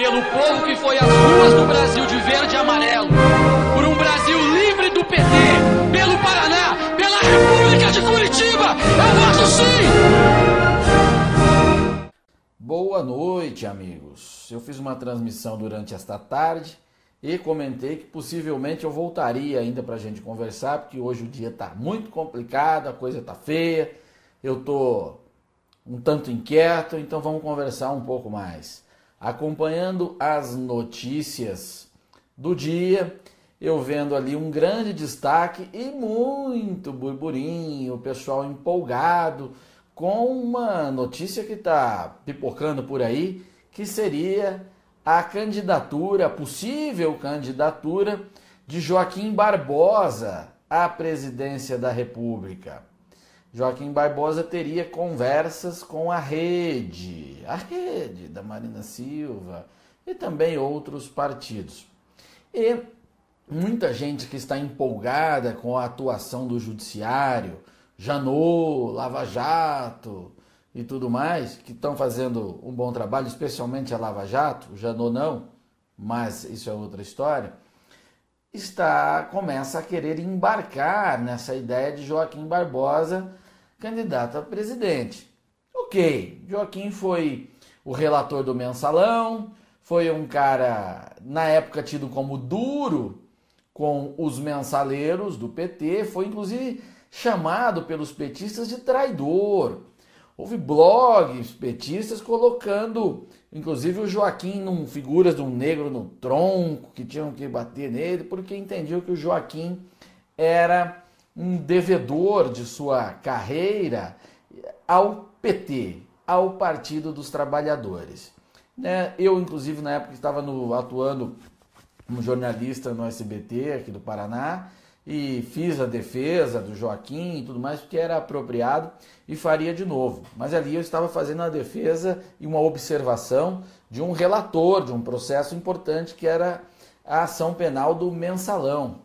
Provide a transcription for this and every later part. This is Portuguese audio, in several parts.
pelo povo que foi às ruas do Brasil de verde e amarelo, por um Brasil livre do PT, pelo Paraná, pela República de Curitiba. Eu voto sim! Boa noite, amigos. Eu fiz uma transmissão durante esta tarde e comentei que possivelmente eu voltaria ainda para a gente conversar, porque hoje o dia está muito complicado, a coisa está feia, eu tô um tanto inquieto, então vamos conversar um pouco mais. Acompanhando as notícias do dia, eu vendo ali um grande destaque e muito burburinho, o pessoal empolgado com uma notícia que está pipocando por aí, que seria a candidatura, a possível candidatura de Joaquim Barbosa à presidência da República. Joaquim Barbosa teria conversas com a rede, a rede da Marina Silva e também outros partidos. E muita gente que está empolgada com a atuação do judiciário, Janot, Lava Jato e tudo mais, que estão fazendo um bom trabalho, especialmente a Lava Jato, Janot não, mas isso é outra história, está começa a querer embarcar nessa ideia de Joaquim Barbosa candidato a presidente. Ok, Joaquim foi o relator do mensalão, foi um cara, na época, tido como duro com os mensaleiros do PT, foi inclusive chamado pelos petistas de traidor. Houve blogs petistas colocando, inclusive o Joaquim, num, figuras de um negro no tronco, que tinham que bater nele, porque entendiam que o Joaquim era um devedor de sua carreira ao PT, ao Partido dos Trabalhadores. Né? Eu, inclusive, na época estava no, atuando como jornalista no SBT aqui do Paraná e fiz a defesa do Joaquim e tudo mais, porque era apropriado e faria de novo. Mas ali eu estava fazendo a defesa e uma observação de um relator de um processo importante que era a ação penal do mensalão,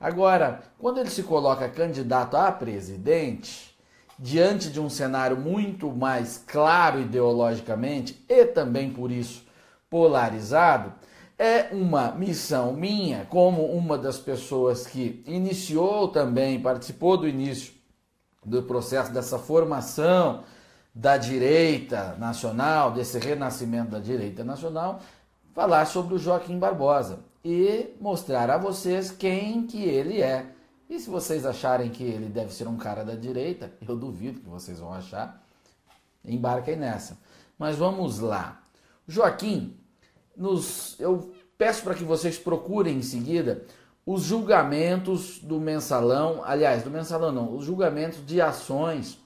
Agora, quando ele se coloca candidato a presidente, diante de um cenário muito mais claro ideologicamente e também por isso polarizado, é uma missão minha, como uma das pessoas que iniciou também, participou do início do processo dessa formação da direita nacional, desse renascimento da direita nacional, falar sobre o Joaquim Barbosa e mostrar a vocês quem que ele é. E se vocês acharem que ele deve ser um cara da direita, eu duvido que vocês vão achar, embarquem nessa. Mas vamos lá. Joaquim, nos, eu peço para que vocês procurem em seguida os julgamentos do mensalão, aliás, do mensalão não, os julgamentos de ações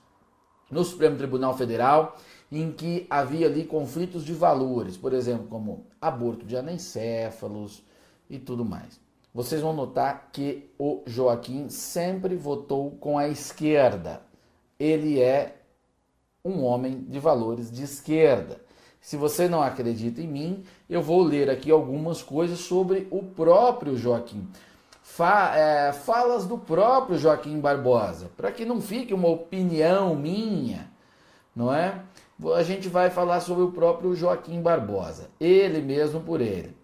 no Supremo Tribunal Federal em que havia ali conflitos de valores, por exemplo, como aborto de anencéfalos, e tudo mais. Vocês vão notar que o Joaquim sempre votou com a esquerda. Ele é um homem de valores de esquerda. Se você não acredita em mim, eu vou ler aqui algumas coisas sobre o próprio Joaquim. Fa é, falas do próprio Joaquim Barbosa, para que não fique uma opinião minha, não é? A gente vai falar sobre o próprio Joaquim Barbosa, ele mesmo por ele.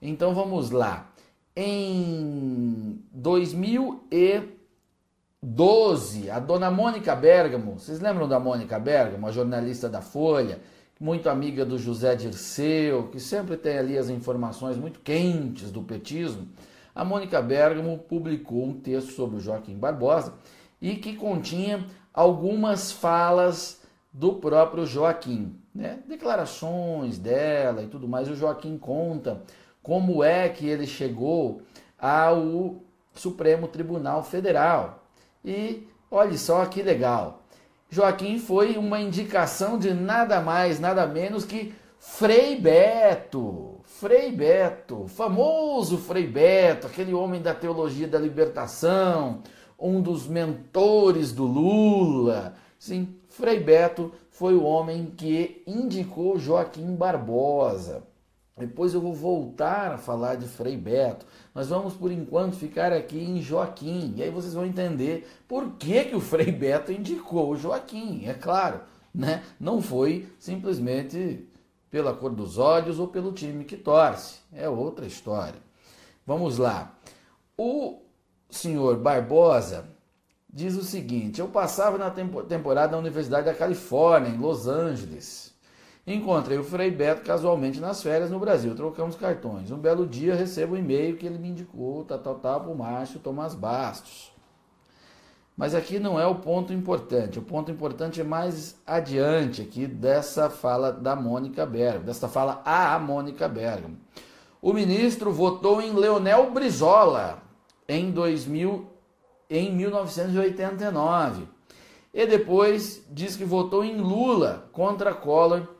Então vamos lá. Em 2012, a dona Mônica Bergamo, vocês lembram da Mônica Bergamo, a jornalista da Folha, muito amiga do José Dirceu, que sempre tem ali as informações muito quentes do petismo, a Mônica Bergamo publicou um texto sobre o Joaquim Barbosa e que continha algumas falas do próprio Joaquim, né? declarações dela e tudo mais. O Joaquim conta como é que ele chegou ao Supremo Tribunal Federal. E olhe só que legal. Joaquim foi uma indicação de nada mais, nada menos que Frei Beto. Frei Beto, famoso Frei Beto, aquele homem da teologia da libertação, um dos mentores do Lula. Sim, Frei Beto foi o homem que indicou Joaquim Barbosa. Depois eu vou voltar a falar de Frei Beto. Nós vamos, por enquanto, ficar aqui em Joaquim. E aí vocês vão entender por que, que o Frei Beto indicou o Joaquim. É claro, né? não foi simplesmente pela cor dos olhos ou pelo time que torce. É outra história. Vamos lá. O senhor Barbosa diz o seguinte: Eu passava na temporada na Universidade da Califórnia, em Los Angeles. Encontrei o Frei Beto casualmente nas férias no Brasil. Trocamos cartões. Um belo dia recebo um e-mail que ele me indicou, tal, tal, tal, para o Márcio Tomás Bastos. Mas aqui não é o ponto importante. O ponto importante é mais adiante aqui dessa fala da Mônica Bergamo, dessa fala a Mônica Bergamo. O ministro votou em Leonel Brizola em 2000, em 1989. E depois diz que votou em Lula contra Collor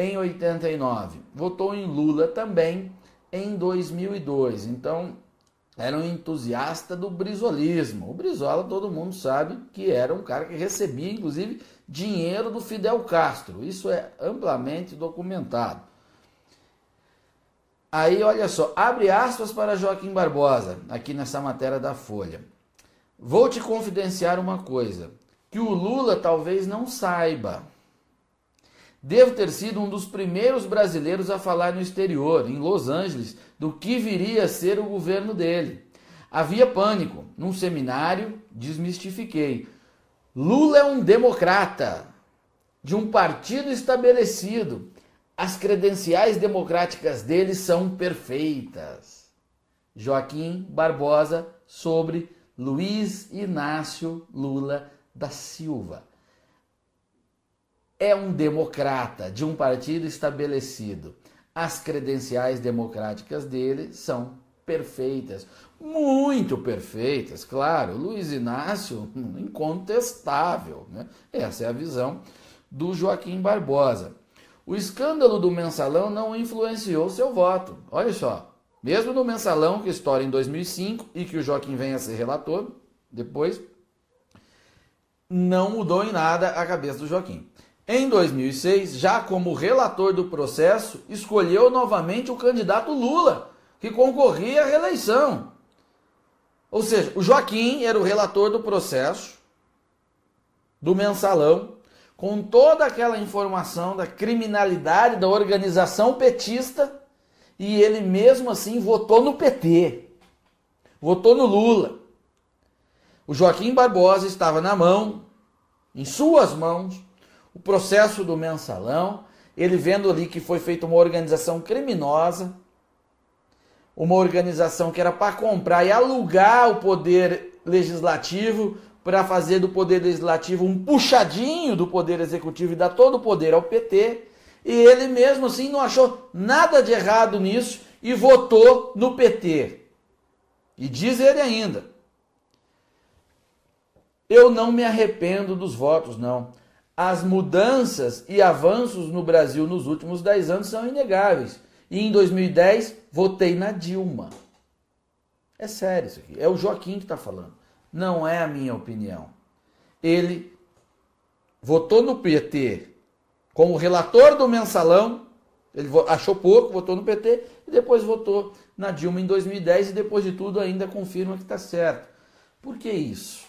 em 89. Votou em Lula também em 2002. Então, era um entusiasta do brizolismo. O Brizola, todo mundo sabe que era um cara que recebia, inclusive, dinheiro do Fidel Castro. Isso é amplamente documentado. Aí, olha só, abre aspas para Joaquim Barbosa, aqui nessa matéria da Folha. Vou te confidenciar uma coisa, que o Lula talvez não saiba, Devo ter sido um dos primeiros brasileiros a falar no exterior, em Los Angeles, do que viria a ser o governo dele. Havia pânico. Num seminário, desmistifiquei. Lula é um democrata, de um partido estabelecido. As credenciais democráticas dele são perfeitas. Joaquim Barbosa sobre Luiz Inácio Lula da Silva é um democrata de um partido estabelecido. As credenciais democráticas dele são perfeitas, muito perfeitas, claro. Luiz Inácio, incontestável. Né? Essa é a visão do Joaquim Barbosa. O escândalo do mensalão não influenciou seu voto. Olha só, mesmo no mensalão que estoura em 2005 e que o Joaquim venha a ser relator depois, não mudou em nada a cabeça do Joaquim. Em 2006, já como relator do processo, escolheu novamente o candidato Lula, que concorria à reeleição. Ou seja, o Joaquim era o relator do processo, do mensalão, com toda aquela informação da criminalidade da organização petista, e ele mesmo assim votou no PT, votou no Lula. O Joaquim Barbosa estava na mão, em suas mãos, o processo do mensalão, ele vendo ali que foi feita uma organização criminosa, uma organização que era para comprar e alugar o poder legislativo para fazer do poder legislativo um puxadinho do poder executivo e dar todo o poder ao PT. E ele mesmo assim não achou nada de errado nisso e votou no PT. E diz ele ainda: Eu não me arrependo dos votos, não as mudanças e avanços no Brasil nos últimos 10 anos são inegáveis. E em 2010 votei na Dilma. É sério isso aqui. É o Joaquim que está falando. Não é a minha opinião. Ele votou no PT como relator do mensalão. Ele achou pouco, votou no PT e depois votou na Dilma em 2010 e depois de tudo ainda confirma que está certo. Por que isso?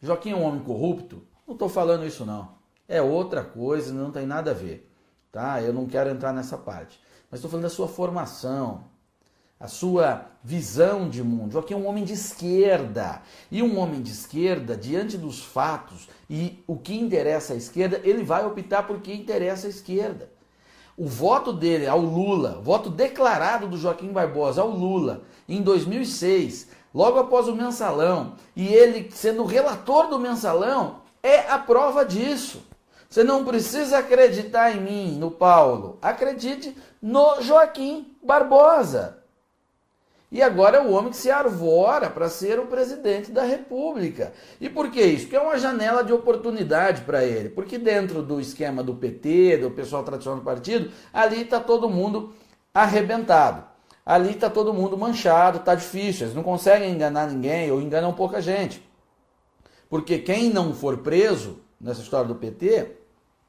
Joaquim é um homem corrupto? Não estou falando isso não. É outra coisa, não tem nada a ver. Tá? Eu não quero entrar nessa parte. Mas estou falando da sua formação, a sua visão de mundo. Joaquim é um homem de esquerda. E um homem de esquerda, diante dos fatos e o que interessa à esquerda, ele vai optar por que interessa à esquerda. O voto dele ao Lula, voto declarado do Joaquim Barbosa ao Lula em 2006, logo após o mensalão, e ele sendo relator do mensalão, é a prova disso. Você não precisa acreditar em mim, no Paulo. Acredite no Joaquim Barbosa. E agora é o homem que se arvora para ser o presidente da República. E por que isso? Porque é uma janela de oportunidade para ele. Porque dentro do esquema do PT, do pessoal tradicional do partido, ali está todo mundo arrebentado. Ali está todo mundo manchado, está difícil. Eles não conseguem enganar ninguém ou enganam pouca gente. Porque quem não for preso nessa história do PT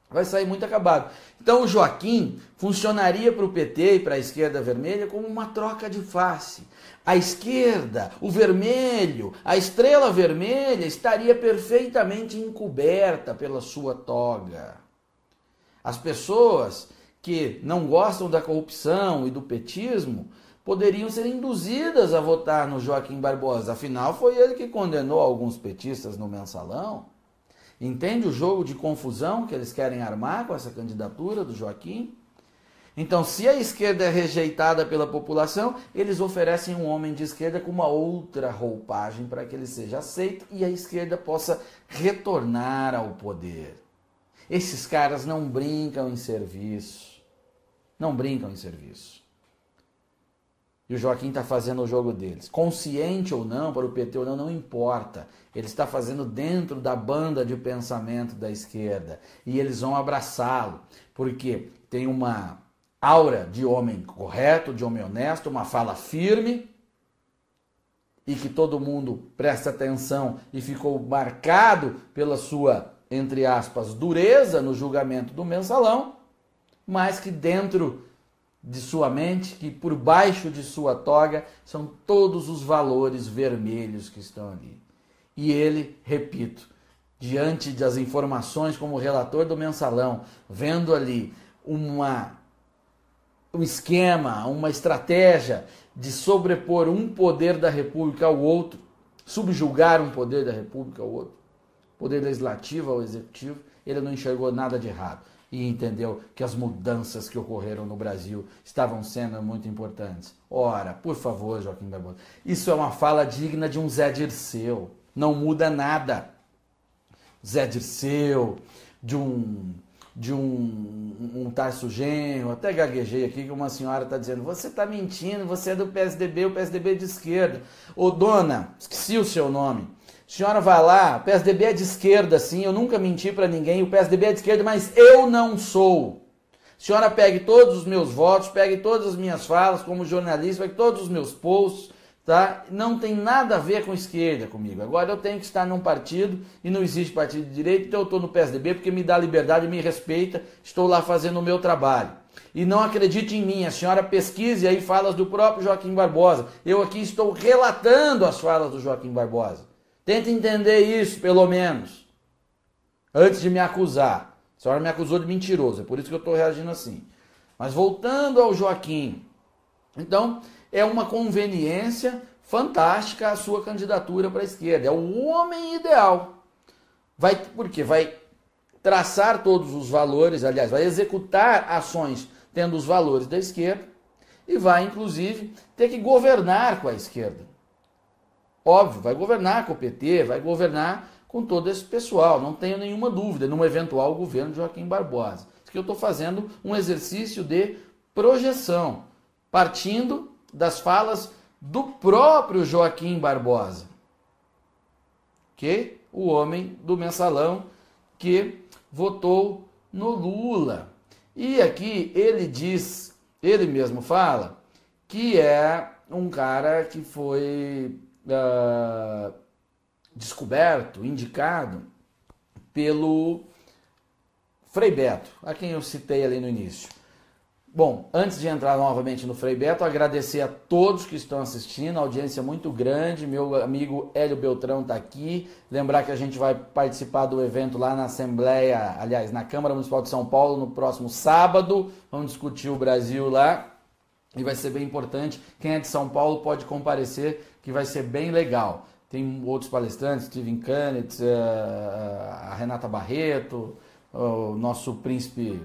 vai sair muito acabado. Então o Joaquim funcionaria para o PT e para a esquerda vermelha como uma troca de face. A esquerda, o vermelho, a estrela vermelha estaria perfeitamente encoberta pela sua toga. As pessoas que não gostam da corrupção e do petismo poderiam ser induzidas a votar no Joaquim Barbosa. Afinal, foi ele que condenou alguns petistas no mensalão. Entende o jogo de confusão que eles querem armar com essa candidatura do Joaquim? Então, se a esquerda é rejeitada pela população, eles oferecem um homem de esquerda com uma outra roupagem para que ele seja aceito e a esquerda possa retornar ao poder. Esses caras não brincam em serviço. Não brincam em serviço. E o Joaquim está fazendo o jogo deles. Consciente ou não, para o PT ou não, não importa. Ele está fazendo dentro da banda de pensamento da esquerda. E eles vão abraçá-lo. Porque tem uma aura de homem correto, de homem honesto, uma fala firme. E que todo mundo presta atenção e ficou marcado pela sua, entre aspas, dureza no julgamento do mensalão mas que dentro de sua mente, que por baixo de sua toga, são todos os valores vermelhos que estão ali. E ele, repito, diante das informações como relator do mensalão, vendo ali uma um esquema, uma estratégia de sobrepor um poder da República ao outro, subjugar um poder da República ao outro, poder legislativo ao executivo, ele não enxergou nada de errado e entendeu que as mudanças que ocorreram no Brasil estavam sendo muito importantes. Ora, por favor, Joaquim Barbosa, isso é uma fala digna de um Zé Dirceu. Não muda nada. Zé Dirceu, de um de um, um Tarso Genro, até gaguejei aqui que uma senhora está dizendo, você está mentindo, você é do PSDB, o PSDB é de esquerda. Ô dona, esqueci o seu nome, senhora vai lá, o PSDB é de esquerda, sim, eu nunca menti para ninguém, o PSDB é de esquerda, mas eu não sou. senhora pegue todos os meus votos, pegue todas as minhas falas como jornalista, pegue todos os meus posts, tá? Não tem nada a ver com esquerda comigo. Agora eu tenho que estar num partido e não existe partido de direita, então eu estou no PSDB porque me dá liberdade, me respeita, estou lá fazendo o meu trabalho. E não acredite em mim, a senhora pesquise aí falas do próprio Joaquim Barbosa. Eu aqui estou relatando as falas do Joaquim Barbosa. Tenta entender isso, pelo menos. Antes de me acusar. A senhora me acusou de mentiroso, é por isso que eu estou reagindo assim. Mas voltando ao Joaquim. Então, é uma conveniência fantástica a sua candidatura para a esquerda. É o homem ideal. Vai, porque vai traçar todos os valores, aliás, vai executar ações tendo os valores da esquerda e vai, inclusive, ter que governar com a esquerda. Óbvio, vai governar com o PT, vai governar com todo esse pessoal, não tenho nenhuma dúvida, num eventual governo de Joaquim Barbosa. Que eu estou fazendo um exercício de projeção, partindo das falas do próprio Joaquim Barbosa, que o homem do mensalão que votou no Lula. E aqui ele diz, ele mesmo fala, que é um cara que foi uh, descoberto, indicado pelo Frei Beto, a quem eu citei ali no início. Bom, antes de entrar novamente no Frei Beto, agradecer a todos que estão assistindo, audiência muito grande. Meu amigo Hélio Beltrão está aqui. Lembrar que a gente vai participar do evento lá na Assembleia, aliás, na Câmara Municipal de São Paulo no próximo sábado. Vamos discutir o Brasil lá e vai ser bem importante. Quem é de São Paulo pode comparecer, que vai ser bem legal. Tem outros palestrantes, Steven Kanitz, eh, a Renata Barreto, o nosso príncipe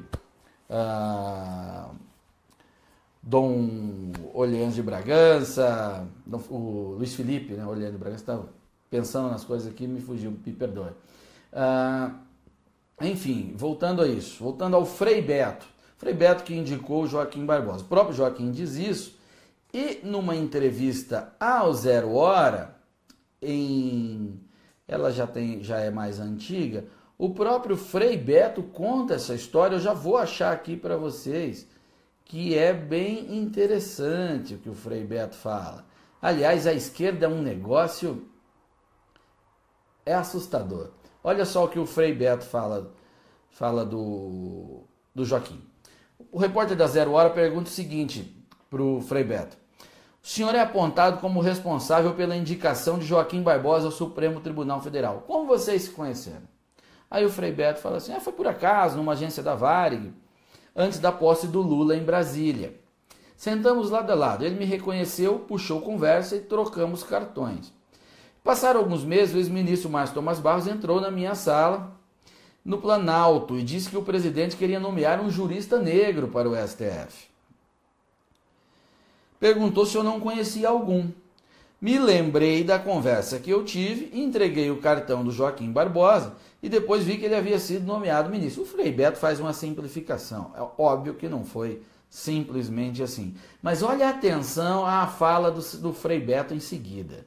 uh, Dom Orleans de Bragança, o Luiz Felipe, né, Orleans de Bragança, estava pensando nas coisas aqui, me fugiu, me perdoe. Uh, enfim, voltando a isso, voltando ao Frei Beto. Frei Beto que indicou Joaquim Barbosa. O próprio Joaquim diz isso, e numa entrevista ao Zero Hora, em ela já tem já é mais antiga, o próprio Frei Beto conta essa história, eu já vou achar aqui para vocês, que é bem interessante o que o Frei Beto fala. Aliás, a esquerda é um negócio é assustador. Olha só o que o Frei Beto fala, fala do, do Joaquim. O repórter da Zero Hora pergunta o seguinte para o Frei Beto. O senhor é apontado como responsável pela indicação de Joaquim Barbosa ao Supremo Tribunal Federal. Como vocês se conheceram? Aí o Frei Beto fala assim: ah, foi por acaso, numa agência da Varig. antes da posse do Lula em Brasília. Sentamos lado a lado. Ele me reconheceu, puxou conversa e trocamos cartões. Passaram alguns meses, o ex-ministro Márcio Tomás Barros entrou na minha sala no Planalto e disse que o presidente queria nomear um jurista negro para o STF. Perguntou se eu não conhecia algum. Me lembrei da conversa que eu tive, entreguei o cartão do Joaquim Barbosa e depois vi que ele havia sido nomeado ministro. O Frei Beto faz uma simplificação. É óbvio que não foi simplesmente assim. Mas olha atenção à fala do, do Frei Beto em seguida,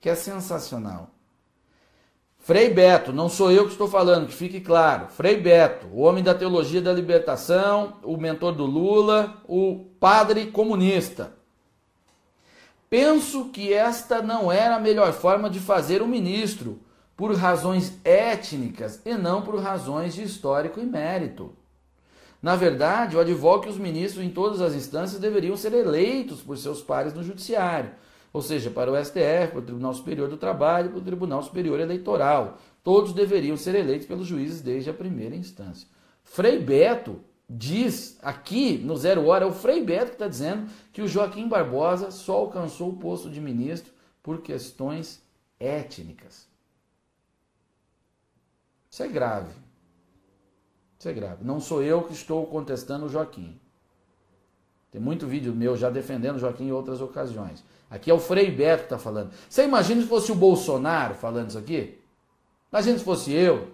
que é sensacional. Frei Beto, não sou eu que estou falando, que fique claro. Frei Beto, o homem da teologia da libertação, o mentor do Lula, o padre comunista. Penso que esta não era a melhor forma de fazer o ministro, por razões étnicas e não por razões de histórico e mérito. Na verdade, eu advogo que os ministros em todas as instâncias deveriam ser eleitos por seus pares no judiciário, ou seja, para o STF, para o Tribunal Superior do Trabalho, para o Tribunal Superior Eleitoral. Todos deveriam ser eleitos pelos juízes desde a primeira instância. Frei Beto diz aqui no Zero Hora, é o Frei Beto que está dizendo que o Joaquim Barbosa só alcançou o posto de ministro por questões étnicas. Isso é grave. Isso é grave. Não sou eu que estou contestando o Joaquim. Tem muito vídeo meu já defendendo o Joaquim em outras ocasiões. Aqui é o Frei Beto que está falando. Você imagina se fosse o Bolsonaro falando isso aqui? Imagina se fosse eu.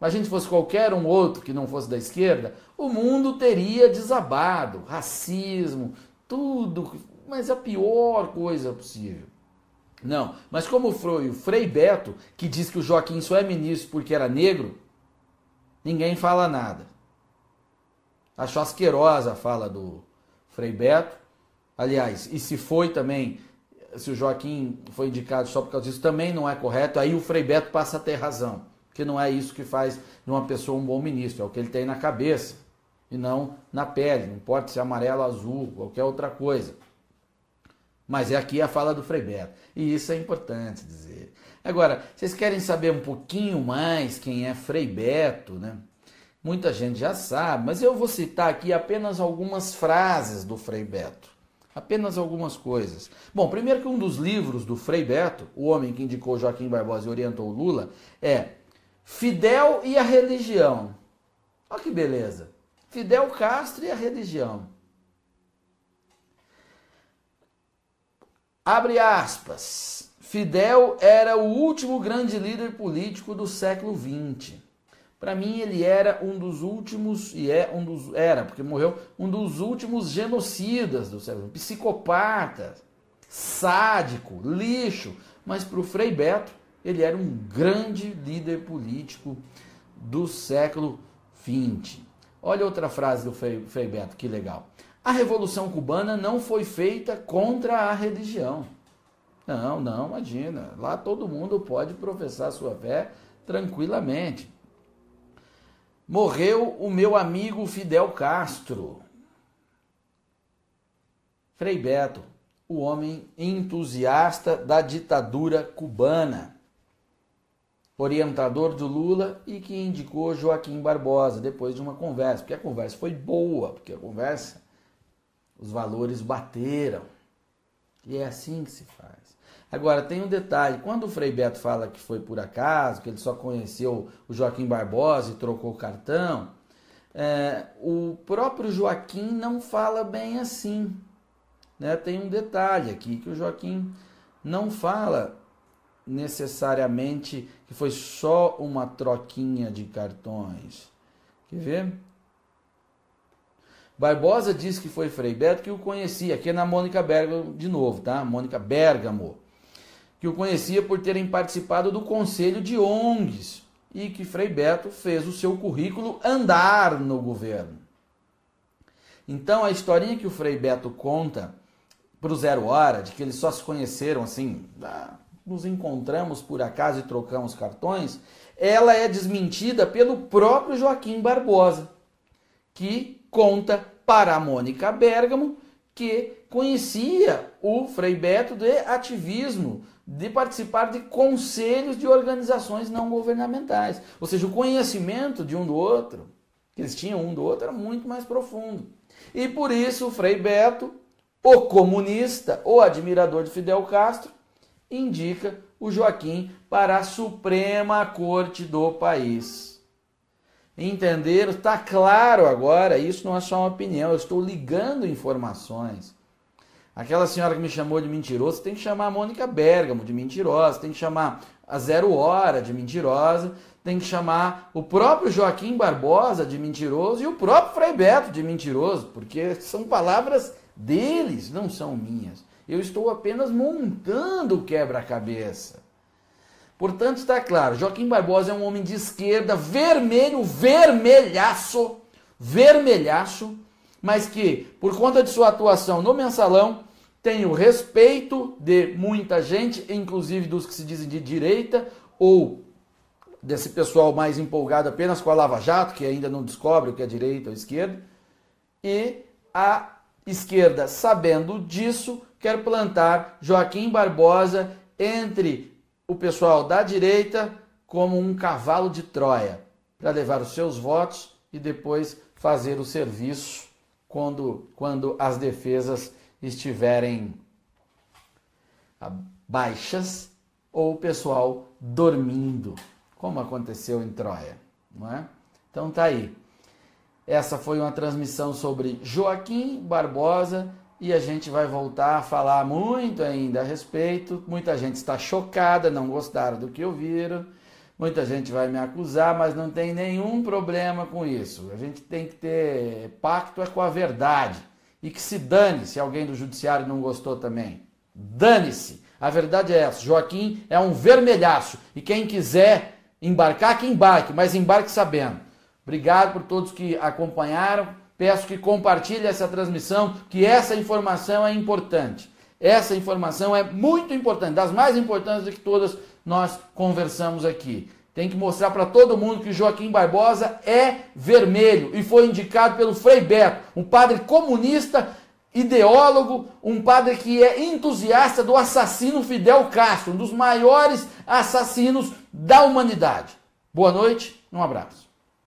Imagina se fosse qualquer um outro que não fosse da esquerda. O mundo teria desabado. Racismo, tudo. Mas a pior coisa possível. Não, mas como foi o Frei Beto, que diz que o Joaquim só é ministro porque era negro, ninguém fala nada. Acho asquerosa a fala do Frei Beto. Aliás, e se foi também, se o Joaquim foi indicado só por causa disso, também não é correto. Aí o Frei Beto passa a ter razão, que não é isso que faz de uma pessoa um bom ministro, é o que ele tem na cabeça e não na pele, não importa se é amarelo, azul, qualquer outra coisa. Mas é aqui a fala do Frei Beto. E isso é importante dizer. Agora, vocês querem saber um pouquinho mais quem é Frei Beto, né? Muita gente já sabe, mas eu vou citar aqui apenas algumas frases do Frei Beto. Apenas algumas coisas. Bom, primeiro que um dos livros do Frei Beto, o homem que indicou Joaquim Barbosa e orientou Lula, é Fidel e a Religião. Olha que beleza. Fidel Castro e a religião. Abre aspas. Fidel era o último grande líder político do século XX. Para mim, ele era um dos últimos, e é um dos. Era, porque morreu, um dos últimos genocidas do século, psicopata, sádico, lixo. Mas para o Frei Beto, ele era um grande líder político do século XX. Olha outra frase do Frei, Frei Beto, que legal. A Revolução Cubana não foi feita contra a religião. Não, não, imagina. Lá todo mundo pode professar sua fé tranquilamente. Morreu o meu amigo Fidel Castro. Frei Beto, o homem entusiasta da ditadura cubana, orientador do Lula e que indicou Joaquim Barbosa depois de uma conversa, porque a conversa foi boa, porque a conversa os valores bateram. E é assim que se faz. Agora, tem um detalhe: quando o Frei Beto fala que foi por acaso, que ele só conheceu o Joaquim Barbosa e trocou o cartão, é, o próprio Joaquim não fala bem assim. Né? Tem um detalhe aqui: que o Joaquim não fala necessariamente que foi só uma troquinha de cartões. Quer ver? Barbosa disse que foi Frei Beto que o conhecia, aqui é na Mônica Bergamo de novo, tá? Mônica Bergamo, que o conhecia por terem participado do conselho de ONGs e que Frei Beto fez o seu currículo andar no governo. Então a historinha que o Frei Beto conta para o Zero Hora, de que eles só se conheceram assim, ah, nos encontramos por acaso e trocamos cartões, ela é desmentida pelo próprio Joaquim Barbosa, que conta para a Mônica Bergamo que conhecia o Frei Beto de ativismo, de participar de conselhos de organizações não governamentais. Ou seja, o conhecimento de um do outro que eles tinham um do outro era muito mais profundo. E por isso Frei Beto, o comunista, o admirador de Fidel Castro, indica o Joaquim para a Suprema Corte do país. Entenderam? Está claro agora, isso não é só uma opinião, eu estou ligando informações. Aquela senhora que me chamou de mentiroso, tem que chamar a Mônica Bergamo de mentirosa, tem que chamar a Zero Hora de mentirosa, tem que chamar o próprio Joaquim Barbosa de mentiroso e o próprio Frei Beto de mentiroso, porque são palavras deles, não são minhas. Eu estou apenas montando o quebra-cabeça. Portanto, está claro, Joaquim Barbosa é um homem de esquerda, vermelho, vermelhaço, vermelhaço, mas que, por conta de sua atuação no mensalão, tem o respeito de muita gente, inclusive dos que se dizem de direita, ou desse pessoal mais empolgado apenas com a Lava Jato, que ainda não descobre o que é direita ou esquerda, e a esquerda, sabendo disso, quer plantar Joaquim Barbosa entre o pessoal da direita como um cavalo de Troia, para levar os seus votos e depois fazer o serviço quando, quando as defesas estiverem baixas ou o pessoal dormindo como aconteceu em Troia, não é? Então tá aí. Essa foi uma transmissão sobre Joaquim Barbosa e a gente vai voltar a falar muito ainda a respeito. Muita gente está chocada, não gostaram do que ouviram. Muita gente vai me acusar, mas não tem nenhum problema com isso. A gente tem que ter pacto é com a verdade. E que se dane se alguém do judiciário não gostou também. Dane-se. A verdade é essa. Joaquim é um vermelhaço. E quem quiser Embarcar que embarque, mas embarque sabendo. Obrigado por todos que acompanharam. Peço que compartilhe essa transmissão, que essa informação é importante. Essa informação é muito importante, das mais importantes que todas nós conversamos aqui. Tem que mostrar para todo mundo que Joaquim Barbosa é vermelho e foi indicado pelo Frei Beto, um padre comunista, ideólogo, um padre que é entusiasta do assassino Fidel Castro, um dos maiores assassinos da humanidade. Boa noite, um abraço.